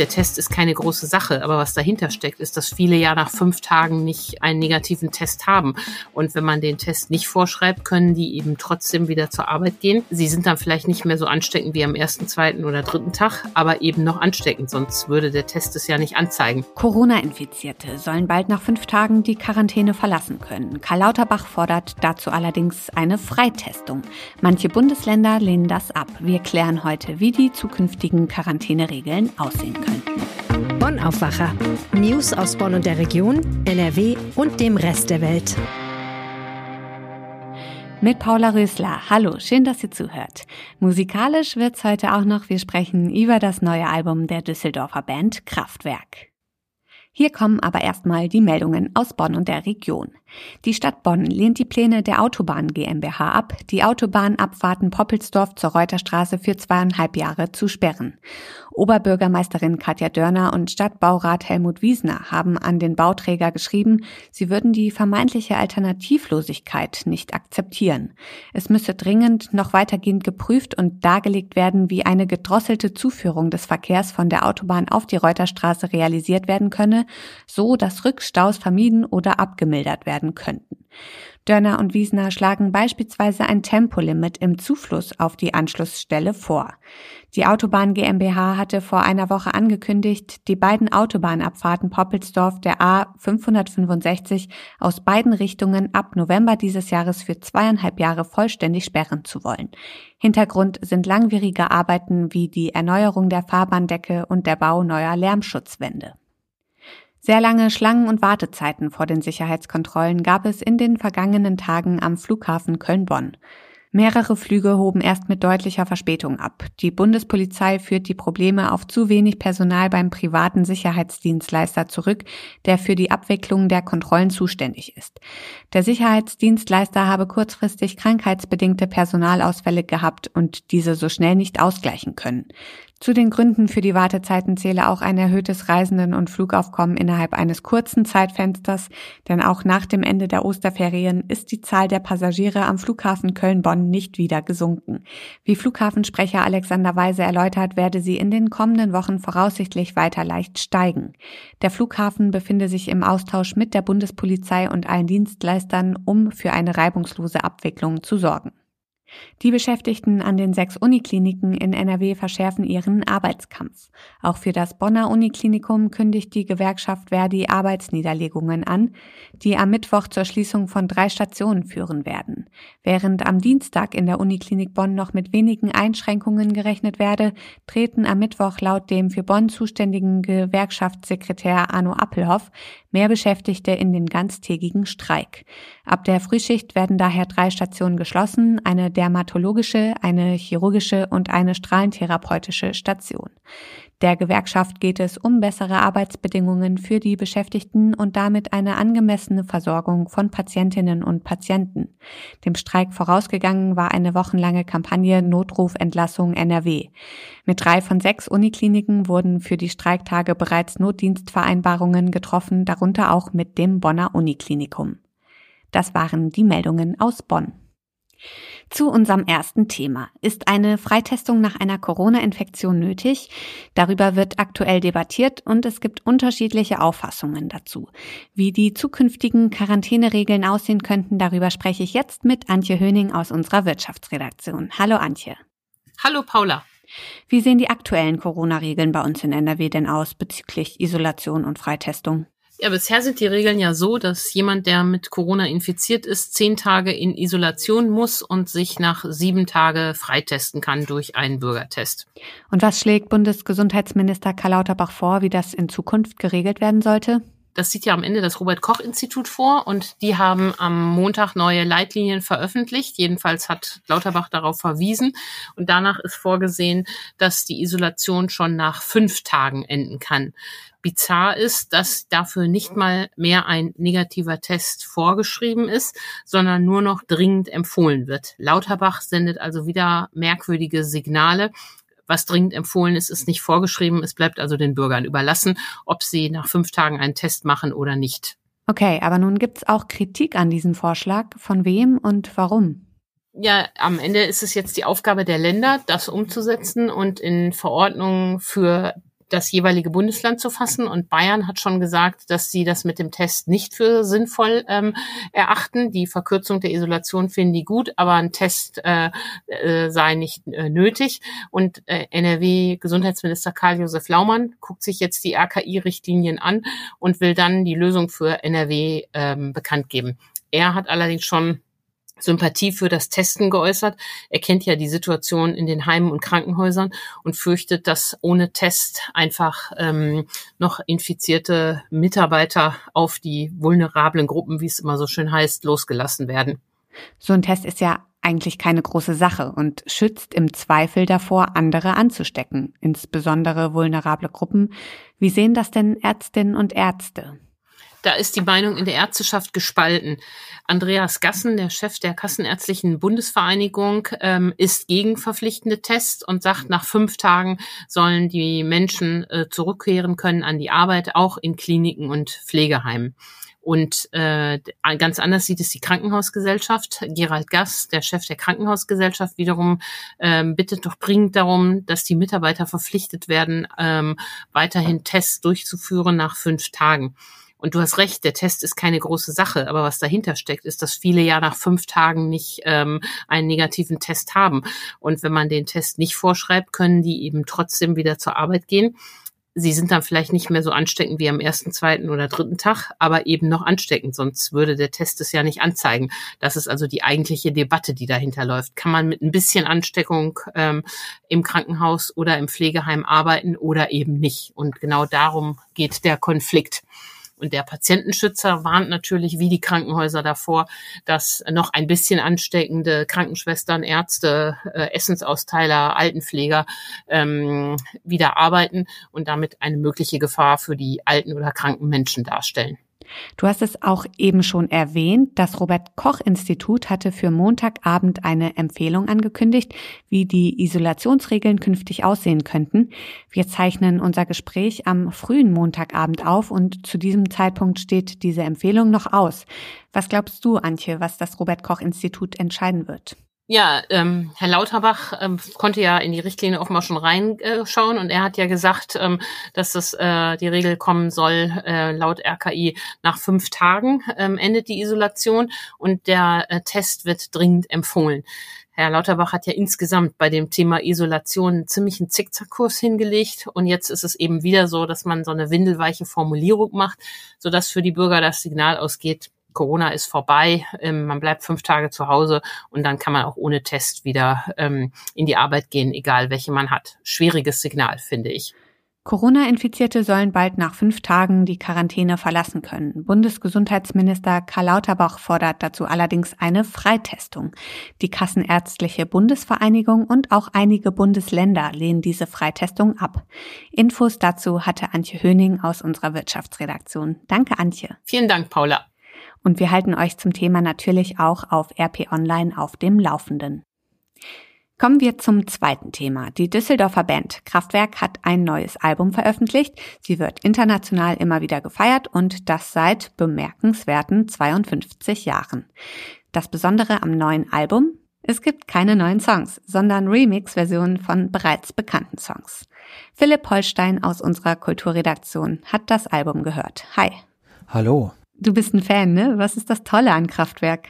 der Test ist keine große Sache, aber was dahinter steckt, ist, dass viele ja nach fünf Tagen nicht einen negativen Test haben. Und wenn man den Test nicht vorschreibt, können die eben trotzdem wieder zur Arbeit gehen. Sie sind dann vielleicht nicht mehr so ansteckend wie am ersten, zweiten oder dritten Tag, aber eben noch ansteckend, sonst würde der Test es ja nicht anzeigen. Corona-Infizierte sollen bald nach fünf Tagen die Quarantäne verlassen können. Karl Lauterbach fordert dazu allerdings eine Freitestung. Manche Bundesländer lehnen das ab. Wir klären heute, wie die zukünftigen Quarantäneregeln aussehen könnten. Bonn Aufwacher. News aus Bonn und der Region, NRW und dem Rest der Welt. Mit Paula Rösler. Hallo, schön, dass ihr zuhört. Musikalisch wird's heute auch noch. Wir sprechen über das neue Album der Düsseldorfer Band Kraftwerk. Hier kommen aber erstmal die Meldungen aus Bonn und der Region. Die Stadt Bonn lehnt die Pläne der Autobahn GmbH ab, die Autobahnabfahrten Poppelsdorf zur Reuterstraße für zweieinhalb Jahre zu sperren. Oberbürgermeisterin Katja Dörner und Stadtbaurat Helmut Wiesner haben an den Bauträger geschrieben, sie würden die vermeintliche Alternativlosigkeit nicht akzeptieren. Es müsse dringend noch weitergehend geprüft und dargelegt werden, wie eine gedrosselte Zuführung des Verkehrs von der Autobahn auf die Reuterstraße realisiert werden könne, so dass Rückstaus vermieden oder abgemildert werden könnten. Dörner und Wiesner schlagen beispielsweise ein Tempolimit im Zufluss auf die Anschlussstelle vor. Die Autobahn GmbH hatte vor einer Woche angekündigt, die beiden Autobahnabfahrten Poppelsdorf der A 565 aus beiden Richtungen ab November dieses Jahres für zweieinhalb Jahre vollständig sperren zu wollen. Hintergrund sind langwierige Arbeiten wie die Erneuerung der Fahrbahndecke und der Bau neuer Lärmschutzwände. Sehr lange Schlangen und Wartezeiten vor den Sicherheitskontrollen gab es in den vergangenen Tagen am Flughafen Köln-Bonn. Mehrere Flüge hoben erst mit deutlicher Verspätung ab. Die Bundespolizei führt die Probleme auf zu wenig Personal beim privaten Sicherheitsdienstleister zurück, der für die Abwicklung der Kontrollen zuständig ist. Der Sicherheitsdienstleister habe kurzfristig krankheitsbedingte Personalausfälle gehabt und diese so schnell nicht ausgleichen können. Zu den Gründen für die Wartezeiten zähle auch ein erhöhtes Reisenden- und Flugaufkommen innerhalb eines kurzen Zeitfensters, denn auch nach dem Ende der Osterferien ist die Zahl der Passagiere am Flughafen Köln-Bonn nicht wieder gesunken. Wie Flughafensprecher Alexander Weise erläutert, werde sie in den kommenden Wochen voraussichtlich weiter leicht steigen. Der Flughafen befinde sich im Austausch mit der Bundespolizei und allen Dienstleistern, um für eine reibungslose Abwicklung zu sorgen. Die Beschäftigten an den sechs Unikliniken in NRW verschärfen ihren Arbeitskampf. Auch für das Bonner Uniklinikum kündigt die Gewerkschaft Verdi Arbeitsniederlegungen an, die am Mittwoch zur Schließung von drei Stationen führen werden. Während am Dienstag in der Uniklinik Bonn noch mit wenigen Einschränkungen gerechnet werde, treten am Mittwoch laut dem für Bonn zuständigen Gewerkschaftssekretär Arno Appelhoff mehr Beschäftigte in den ganztägigen Streik. Ab der Frühschicht werden daher drei Stationen geschlossen, eine dermatologische, eine chirurgische und eine strahlentherapeutische Station. Der Gewerkschaft geht es um bessere Arbeitsbedingungen für die Beschäftigten und damit eine angemessene Versorgung von Patientinnen und Patienten. Dem Streik vorausgegangen war eine wochenlange Kampagne Notrufentlassung NRW. Mit drei von sechs Unikliniken wurden für die Streiktage bereits Notdienstvereinbarungen getroffen, darunter auch mit dem Bonner Uniklinikum. Das waren die Meldungen aus Bonn. Zu unserem ersten Thema. Ist eine Freitestung nach einer Corona-Infektion nötig? Darüber wird aktuell debattiert und es gibt unterschiedliche Auffassungen dazu. Wie die zukünftigen Quarantäneregeln aussehen könnten, darüber spreche ich jetzt mit Antje Höning aus unserer Wirtschaftsredaktion. Hallo Antje. Hallo Paula. Wie sehen die aktuellen Corona-Regeln bei uns in NRW denn aus bezüglich Isolation und Freitestung? Ja, bisher sind die Regeln ja so, dass jemand, der mit Corona infiziert ist, zehn Tage in Isolation muss und sich nach sieben Tage freitesten kann durch einen Bürgertest. Und was schlägt Bundesgesundheitsminister Karl Lauterbach vor, wie das in Zukunft geregelt werden sollte? Das sieht ja am Ende das Robert Koch Institut vor und die haben am Montag neue Leitlinien veröffentlicht. Jedenfalls hat Lauterbach darauf verwiesen und danach ist vorgesehen, dass die Isolation schon nach fünf Tagen enden kann. Bizarr ist, dass dafür nicht mal mehr ein negativer Test vorgeschrieben ist, sondern nur noch dringend empfohlen wird. Lauterbach sendet also wieder merkwürdige Signale. Was dringend empfohlen ist, ist nicht vorgeschrieben. Es bleibt also den Bürgern überlassen, ob sie nach fünf Tagen einen Test machen oder nicht. Okay, aber nun gibt's auch Kritik an diesem Vorschlag. Von wem und warum? ja, am Ende ist es jetzt die Aufgabe der Länder, das umzusetzen und in Verordnungen für das jeweilige Bundesland zu fassen. Und Bayern hat schon gesagt, dass sie das mit dem Test nicht für sinnvoll ähm, erachten. Die Verkürzung der Isolation finden die gut, aber ein Test äh, äh, sei nicht äh, nötig. Und äh, NRW-Gesundheitsminister Karl-Josef Laumann guckt sich jetzt die RKI-Richtlinien an und will dann die Lösung für NRW ähm, bekannt geben. Er hat allerdings schon Sympathie für das Testen geäußert. Er kennt ja die Situation in den Heimen und Krankenhäusern und fürchtet, dass ohne Test einfach ähm, noch infizierte Mitarbeiter auf die vulnerablen Gruppen, wie es immer so schön heißt, losgelassen werden. So ein Test ist ja eigentlich keine große Sache und schützt im Zweifel davor, andere anzustecken, insbesondere vulnerable Gruppen. Wie sehen das denn Ärztinnen und Ärzte? Da ist die Meinung in der Ärzteschaft gespalten. Andreas Gassen, der Chef der Kassenärztlichen Bundesvereinigung, ähm, ist gegen verpflichtende Tests und sagt, nach fünf Tagen sollen die Menschen äh, zurückkehren können an die Arbeit, auch in Kliniken und Pflegeheimen. Und äh, ganz anders sieht es die Krankenhausgesellschaft. Gerald Gass, der Chef der Krankenhausgesellschaft, wiederum ähm, bittet doch dringend darum, dass die Mitarbeiter verpflichtet werden, ähm, weiterhin Tests durchzuführen nach fünf Tagen. Und du hast recht, der Test ist keine große Sache, aber was dahinter steckt, ist, dass viele ja nach fünf Tagen nicht ähm, einen negativen Test haben. Und wenn man den Test nicht vorschreibt, können die eben trotzdem wieder zur Arbeit gehen. Sie sind dann vielleicht nicht mehr so ansteckend wie am ersten, zweiten oder dritten Tag, aber eben noch ansteckend, sonst würde der Test es ja nicht anzeigen. Das ist also die eigentliche Debatte, die dahinter läuft. Kann man mit ein bisschen Ansteckung ähm, im Krankenhaus oder im Pflegeheim arbeiten oder eben nicht? Und genau darum geht der Konflikt. Und der Patientenschützer warnt natürlich wie die Krankenhäuser davor, dass noch ein bisschen ansteckende Krankenschwestern, Ärzte, äh, Essensausteiler, Altenpfleger ähm, wieder arbeiten und damit eine mögliche Gefahr für die alten oder kranken Menschen darstellen. Du hast es auch eben schon erwähnt. Das Robert Koch Institut hatte für Montagabend eine Empfehlung angekündigt, wie die Isolationsregeln künftig aussehen könnten. Wir zeichnen unser Gespräch am frühen Montagabend auf und zu diesem Zeitpunkt steht diese Empfehlung noch aus. Was glaubst du, Antje, was das Robert Koch Institut entscheiden wird? Ja, ähm, Herr Lauterbach ähm, konnte ja in die Richtlinie offenbar schon reinschauen und er hat ja gesagt, ähm, dass das äh, die Regel kommen soll, äh, laut RKI nach fünf Tagen ähm, endet die Isolation und der äh, Test wird dringend empfohlen. Herr Lauterbach hat ja insgesamt bei dem Thema Isolation einen ziemlichen Zickzackkurs hingelegt und jetzt ist es eben wieder so, dass man so eine windelweiche Formulierung macht, sodass für die Bürger das Signal ausgeht, Corona ist vorbei, ähm, man bleibt fünf Tage zu Hause und dann kann man auch ohne Test wieder ähm, in die Arbeit gehen, egal welche man hat. Schwieriges Signal, finde ich. Corona-Infizierte sollen bald nach fünf Tagen die Quarantäne verlassen können. Bundesgesundheitsminister Karl Lauterbach fordert dazu allerdings eine Freitestung. Die Kassenärztliche Bundesvereinigung und auch einige Bundesländer lehnen diese Freitestung ab. Infos dazu hatte Antje Höning aus unserer Wirtschaftsredaktion. Danke, Antje. Vielen Dank, Paula. Und wir halten euch zum Thema natürlich auch auf RP Online auf dem Laufenden. Kommen wir zum zweiten Thema. Die Düsseldorfer Band Kraftwerk hat ein neues Album veröffentlicht. Sie wird international immer wieder gefeiert und das seit bemerkenswerten 52 Jahren. Das Besondere am neuen Album? Es gibt keine neuen Songs, sondern Remix-Versionen von bereits bekannten Songs. Philipp Holstein aus unserer Kulturredaktion hat das Album gehört. Hi. Hallo. Du bist ein Fan, ne? Was ist das Tolle an Kraftwerk?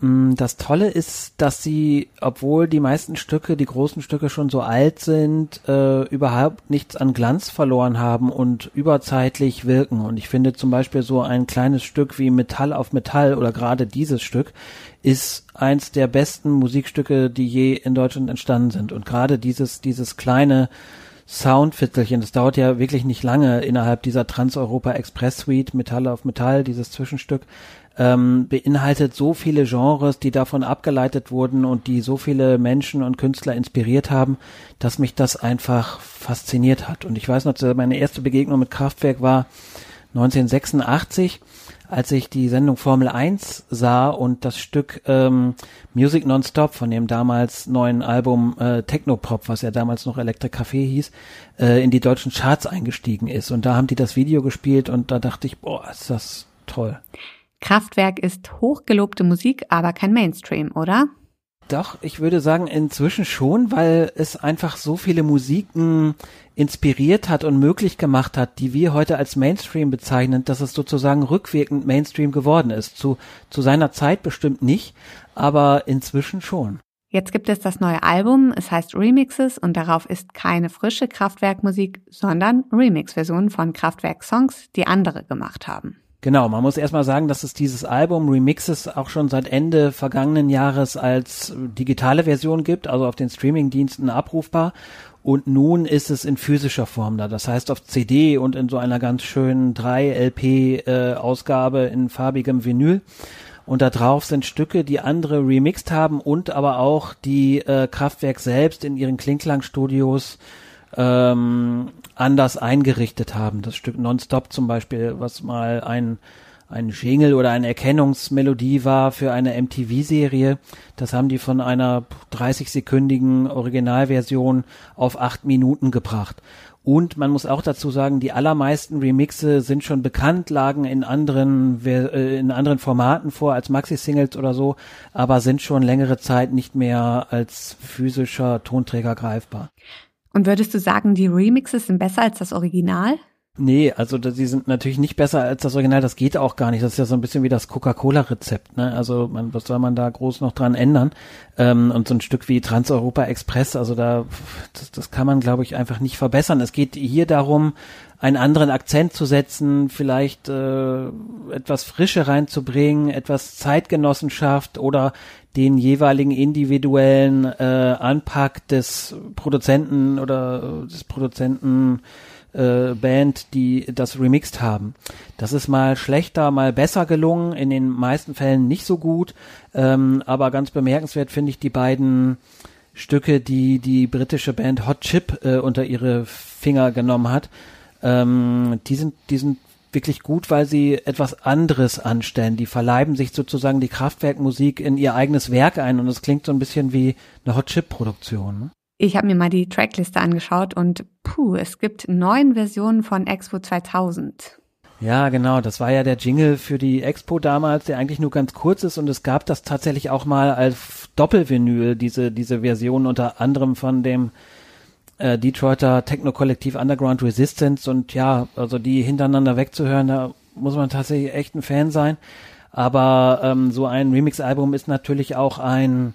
Mm, das Tolle ist, dass sie, obwohl die meisten Stücke, die großen Stücke schon so alt sind, äh, überhaupt nichts an Glanz verloren haben und überzeitlich wirken. Und ich finde zum Beispiel so ein kleines Stück wie Metall auf Metall oder gerade dieses Stück ist eins der besten Musikstücke, die je in Deutschland entstanden sind. Und gerade dieses, dieses kleine, Soundviertelchen. Das dauert ja wirklich nicht lange innerhalb dieser Trans-Europa Express Suite, Metall auf Metall, dieses Zwischenstück, ähm, beinhaltet so viele Genres, die davon abgeleitet wurden und die so viele Menschen und Künstler inspiriert haben, dass mich das einfach fasziniert hat. Und ich weiß noch, meine erste Begegnung mit Kraftwerk war 1986 als ich die Sendung Formel 1 sah und das Stück ähm, Music Nonstop von dem damals neuen Album äh, Technopop, was ja damals noch Electric Café hieß, äh, in die deutschen Charts eingestiegen ist. Und da haben die das Video gespielt und da dachte ich, boah, ist das toll. Kraftwerk ist hochgelobte Musik, aber kein Mainstream, oder? Doch, ich würde sagen, inzwischen schon, weil es einfach so viele Musiken inspiriert hat und möglich gemacht hat, die wir heute als Mainstream bezeichnen, dass es sozusagen rückwirkend Mainstream geworden ist. Zu, zu seiner Zeit bestimmt nicht, aber inzwischen schon. Jetzt gibt es das neue Album, es heißt Remixes und darauf ist keine frische Kraftwerkmusik, sondern Remix-Versionen von Kraftwerk-Songs, die andere gemacht haben. Genau, man muss erstmal sagen, dass es dieses Album Remixes auch schon seit Ende vergangenen Jahres als digitale Version gibt, also auf den Streamingdiensten abrufbar. Und nun ist es in physischer Form da. Das heißt auf CD und in so einer ganz schönen 3-LP-Ausgabe äh, in farbigem Vinyl. Und da drauf sind Stücke, die andere remixed haben und aber auch die äh, Kraftwerk selbst in ihren Klingklangstudios ähm, anders eingerichtet haben. Das Stück Nonstop zum Beispiel, was mal ein ein Jingle oder eine Erkennungsmelodie war für eine MTV-Serie. Das haben die von einer 30-sekündigen Originalversion auf acht Minuten gebracht. Und man muss auch dazu sagen, die allermeisten Remixe sind schon bekannt, lagen in anderen, äh, in anderen Formaten vor als Maxi-Singles oder so, aber sind schon längere Zeit nicht mehr als physischer Tonträger greifbar. Und würdest du sagen, die Remixes sind besser als das Original? Nee, also die sind natürlich nicht besser als das Original, das geht auch gar nicht. Das ist ja so ein bisschen wie das Coca-Cola-Rezept, ne? Also man, was soll man da groß noch dran ändern? Ähm, und so ein Stück wie Trans-Europa Express, also da, das, das kann man, glaube ich, einfach nicht verbessern. Es geht hier darum, einen anderen Akzent zu setzen, vielleicht äh, etwas Frische reinzubringen, etwas Zeitgenossenschaft oder den jeweiligen individuellen äh, Anpack des Produzenten oder des Produzenten äh, Band, die das remixed haben. Das ist mal schlechter, mal besser gelungen, in den meisten Fällen nicht so gut, ähm, aber ganz bemerkenswert finde ich die beiden Stücke, die die britische Band Hot Chip äh, unter ihre Finger genommen hat. Ähm, die sind, die sind wirklich gut, weil sie etwas anderes anstellen. Die verleiben sich sozusagen die Kraftwerkmusik in ihr eigenes Werk ein und es klingt so ein bisschen wie eine Hot Chip Produktion. Ne? Ich habe mir mal die Trackliste angeschaut und puh, es gibt neun Versionen von Expo 2000. Ja, genau. Das war ja der Jingle für die Expo damals, der eigentlich nur ganz kurz ist und es gab das tatsächlich auch mal als Doppelvinyl, diese, diese Version unter anderem von dem äh, Detroiter Techno-Kollektiv Underground Resistance und ja, also die hintereinander wegzuhören, da muss man tatsächlich echt ein Fan sein. Aber ähm, so ein Remix-Album ist natürlich auch ein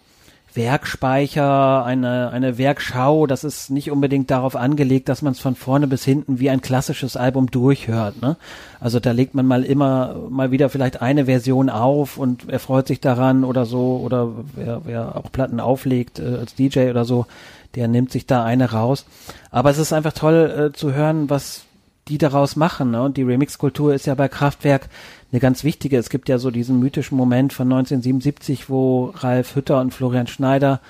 Werkspeicher, eine, eine Werkschau, das ist nicht unbedingt darauf angelegt, dass man es von vorne bis hinten wie ein klassisches Album durchhört. Ne? Also da legt man mal immer mal wieder vielleicht eine Version auf und er freut sich daran oder so, oder wer, wer auch Platten auflegt äh, als DJ oder so, der nimmt sich da eine raus. Aber es ist einfach toll äh, zu hören, was die daraus machen. Ne? Und die Remix-Kultur ist ja bei Kraftwerk eine ganz wichtige. Es gibt ja so diesen mythischen Moment von 1977, wo Ralf Hütter und Florian Schneider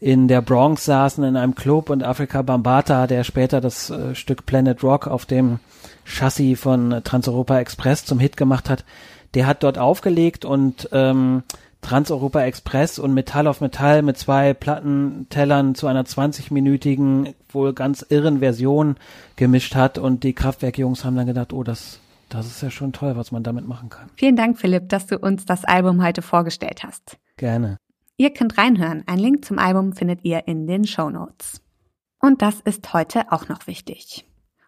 in der Bronx saßen in einem Club und Afrika Bambata, der später das äh, Stück Planet Rock auf dem Chassis von Transeuropa Express zum Hit gemacht hat, der hat dort aufgelegt und ähm, Transeuropa Express und Metall auf Metall mit zwei Plattentellern zu einer 20-minütigen, wohl ganz irren Version gemischt hat und die Kraftwerkjungs haben dann gedacht, oh, das das ist ja schon toll, was man damit machen kann. Vielen Dank, Philipp, dass du uns das Album heute vorgestellt hast. Gerne. Ihr könnt reinhören. Ein Link zum Album findet ihr in den Show Notes. Und das ist heute auch noch wichtig.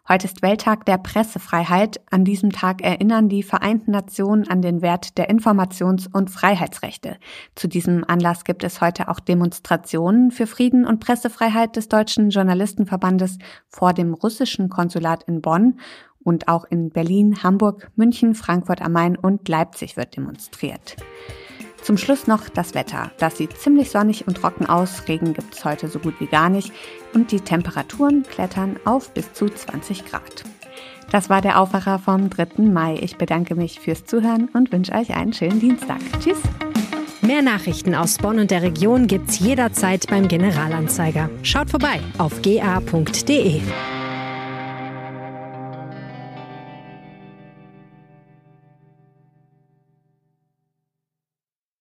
Heute ist Welttag der Pressefreiheit. An diesem Tag erinnern die Vereinten Nationen an den Wert der Informations- und Freiheitsrechte. Zu diesem Anlass gibt es heute auch Demonstrationen für Frieden und Pressefreiheit des Deutschen Journalistenverbandes vor dem russischen Konsulat in Bonn und auch in Berlin, Hamburg, München, Frankfurt am Main und Leipzig wird demonstriert. Zum Schluss noch das Wetter. Das sieht ziemlich sonnig und trocken aus. Regen gibt es heute so gut wie gar nicht. Und die Temperaturen klettern auf bis zu 20 Grad. Das war der Aufwacher vom 3. Mai. Ich bedanke mich fürs Zuhören und wünsche euch einen schönen Dienstag. Tschüss. Mehr Nachrichten aus Bonn und der Region gibt's jederzeit beim Generalanzeiger. Schaut vorbei auf ga.de.